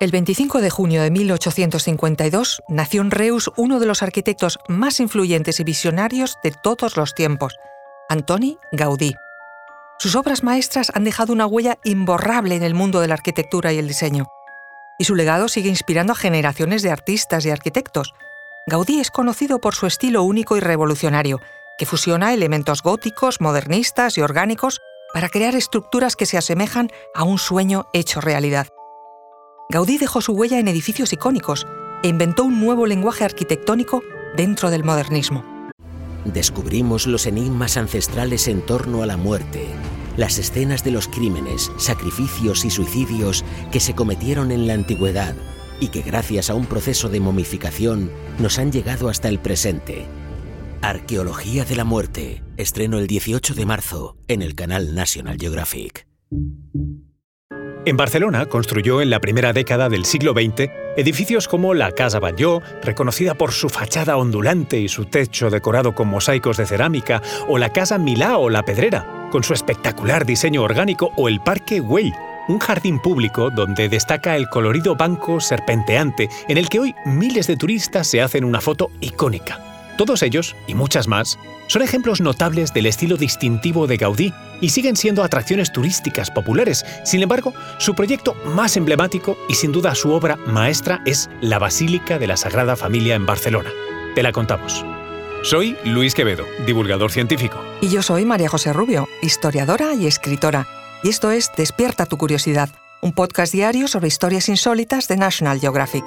El 25 de junio de 1852 nació en Reus uno de los arquitectos más influyentes y visionarios de todos los tiempos, Antoni Gaudí. Sus obras maestras han dejado una huella imborrable en el mundo de la arquitectura y el diseño. Y su legado sigue inspirando a generaciones de artistas y arquitectos. Gaudí es conocido por su estilo único y revolucionario, que fusiona elementos góticos, modernistas y orgánicos para crear estructuras que se asemejan a un sueño hecho realidad. Gaudí dejó su huella en edificios icónicos e inventó un nuevo lenguaje arquitectónico dentro del modernismo. Descubrimos los enigmas ancestrales en torno a la muerte, las escenas de los crímenes, sacrificios y suicidios que se cometieron en la antigüedad y que gracias a un proceso de momificación nos han llegado hasta el presente. Arqueología de la muerte, estreno el 18 de marzo en el canal National Geographic. En Barcelona construyó en la primera década del siglo XX edificios como la Casa Batlló, reconocida por su fachada ondulante y su techo decorado con mosaicos de cerámica, o la Casa Milá o La Pedrera, con su espectacular diseño orgánico, o el Parque Güell, un jardín público donde destaca el colorido banco serpenteante en el que hoy miles de turistas se hacen una foto icónica. Todos ellos, y muchas más, son ejemplos notables del estilo distintivo de Gaudí y siguen siendo atracciones turísticas populares. Sin embargo, su proyecto más emblemático y sin duda su obra maestra es la Basílica de la Sagrada Familia en Barcelona. Te la contamos. Soy Luis Quevedo, divulgador científico. Y yo soy María José Rubio, historiadora y escritora. Y esto es Despierta tu Curiosidad, un podcast diario sobre historias insólitas de National Geographic.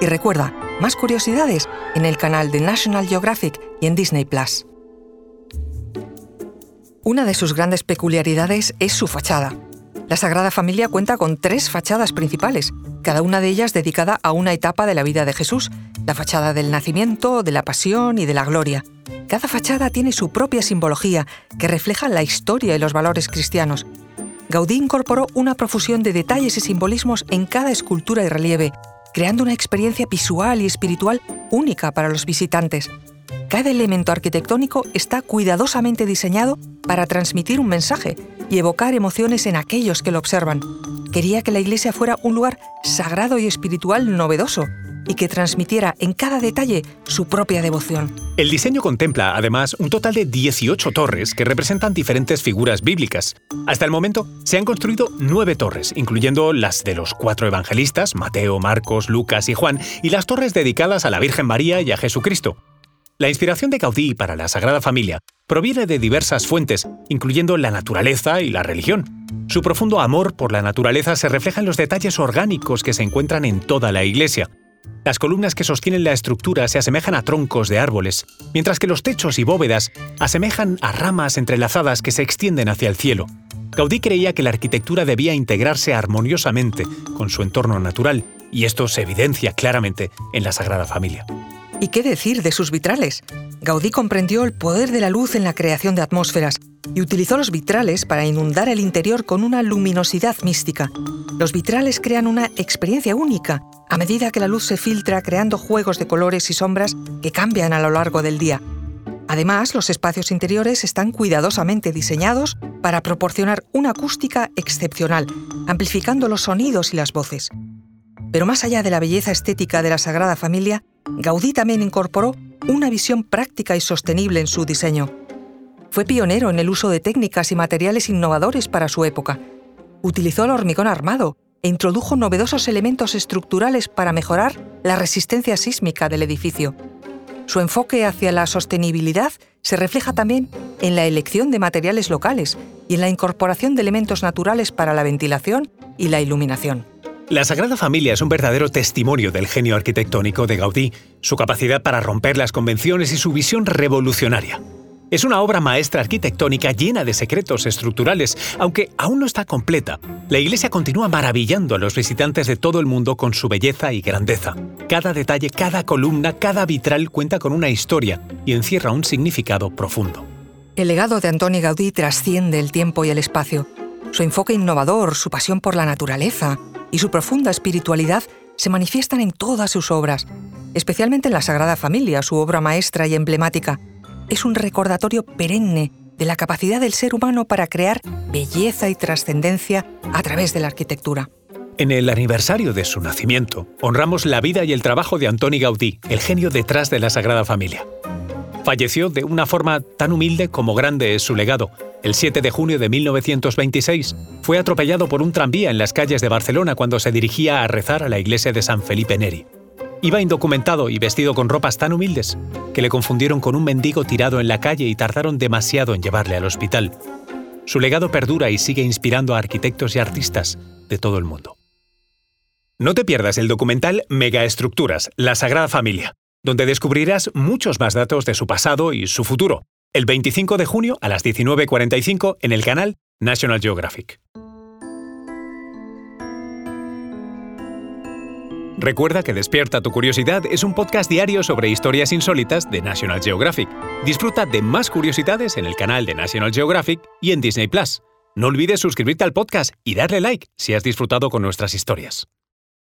Y recuerda, más curiosidades en el canal de National Geographic y en Disney Plus. Una de sus grandes peculiaridades es su fachada. La Sagrada Familia cuenta con tres fachadas principales, cada una de ellas dedicada a una etapa de la vida de Jesús, la fachada del nacimiento, de la pasión y de la gloria. Cada fachada tiene su propia simbología que refleja la historia y los valores cristianos. Gaudí incorporó una profusión de detalles y simbolismos en cada escultura y relieve, creando una experiencia visual y espiritual única para los visitantes. Cada elemento arquitectónico está cuidadosamente diseñado para transmitir un mensaje y evocar emociones en aquellos que lo observan. Quería que la iglesia fuera un lugar sagrado y espiritual novedoso, y que transmitiera en cada detalle su propia devoción. El diseño contempla, además, un total de 18 torres que representan diferentes figuras bíblicas. Hasta el momento se han construido nueve torres, incluyendo las de los cuatro evangelistas, Mateo, Marcos, Lucas y Juan, y las torres dedicadas a la Virgen María y a Jesucristo. La inspiración de Gaudí para la Sagrada Familia proviene de diversas fuentes, incluyendo la naturaleza y la religión. Su profundo amor por la naturaleza se refleja en los detalles orgánicos que se encuentran en toda la iglesia, las columnas que sostienen la estructura se asemejan a troncos de árboles, mientras que los techos y bóvedas asemejan a ramas entrelazadas que se extienden hacia el cielo. Gaudí creía que la arquitectura debía integrarse armoniosamente con su entorno natural, y esto se evidencia claramente en la Sagrada Familia. ¿Y qué decir de sus vitrales? Gaudí comprendió el poder de la luz en la creación de atmósferas y utilizó los vitrales para inundar el interior con una luminosidad mística. Los vitrales crean una experiencia única a medida que la luz se filtra creando juegos de colores y sombras que cambian a lo largo del día. Además, los espacios interiores están cuidadosamente diseñados para proporcionar una acústica excepcional, amplificando los sonidos y las voces. Pero más allá de la belleza estética de la Sagrada Familia, Gaudí también incorporó una visión práctica y sostenible en su diseño. Fue pionero en el uso de técnicas y materiales innovadores para su época. Utilizó el hormigón armado, e introdujo novedosos elementos estructurales para mejorar la resistencia sísmica del edificio. Su enfoque hacia la sostenibilidad se refleja también en la elección de materiales locales y en la incorporación de elementos naturales para la ventilación y la iluminación. La Sagrada Familia es un verdadero testimonio del genio arquitectónico de Gaudí, su capacidad para romper las convenciones y su visión revolucionaria. Es una obra maestra arquitectónica llena de secretos estructurales, aunque aún no está completa. La iglesia continúa maravillando a los visitantes de todo el mundo con su belleza y grandeza. Cada detalle, cada columna, cada vitral cuenta con una historia y encierra un significado profundo. El legado de Antoni Gaudí trasciende el tiempo y el espacio. Su enfoque innovador, su pasión por la naturaleza y su profunda espiritualidad se manifiestan en todas sus obras, especialmente en la Sagrada Familia, su obra maestra y emblemática es un recordatorio perenne de la capacidad del ser humano para crear belleza y trascendencia a través de la arquitectura. En el aniversario de su nacimiento, honramos la vida y el trabajo de Antoni Gaudí, el genio detrás de la Sagrada Familia. Falleció de una forma tan humilde como grande es su legado. El 7 de junio de 1926 fue atropellado por un tranvía en las calles de Barcelona cuando se dirigía a rezar a la iglesia de San Felipe Neri. Iba indocumentado y vestido con ropas tan humildes que le confundieron con un mendigo tirado en la calle y tardaron demasiado en llevarle al hospital. Su legado perdura y sigue inspirando a arquitectos y artistas de todo el mundo. No te pierdas el documental Megaestructuras, la Sagrada Familia, donde descubrirás muchos más datos de su pasado y su futuro, el 25 de junio a las 19.45 en el canal National Geographic. Recuerda que Despierta tu Curiosidad es un podcast diario sobre historias insólitas de National Geographic. Disfruta de más curiosidades en el canal de National Geographic y en Disney Plus. No olvides suscribirte al podcast y darle like si has disfrutado con nuestras historias.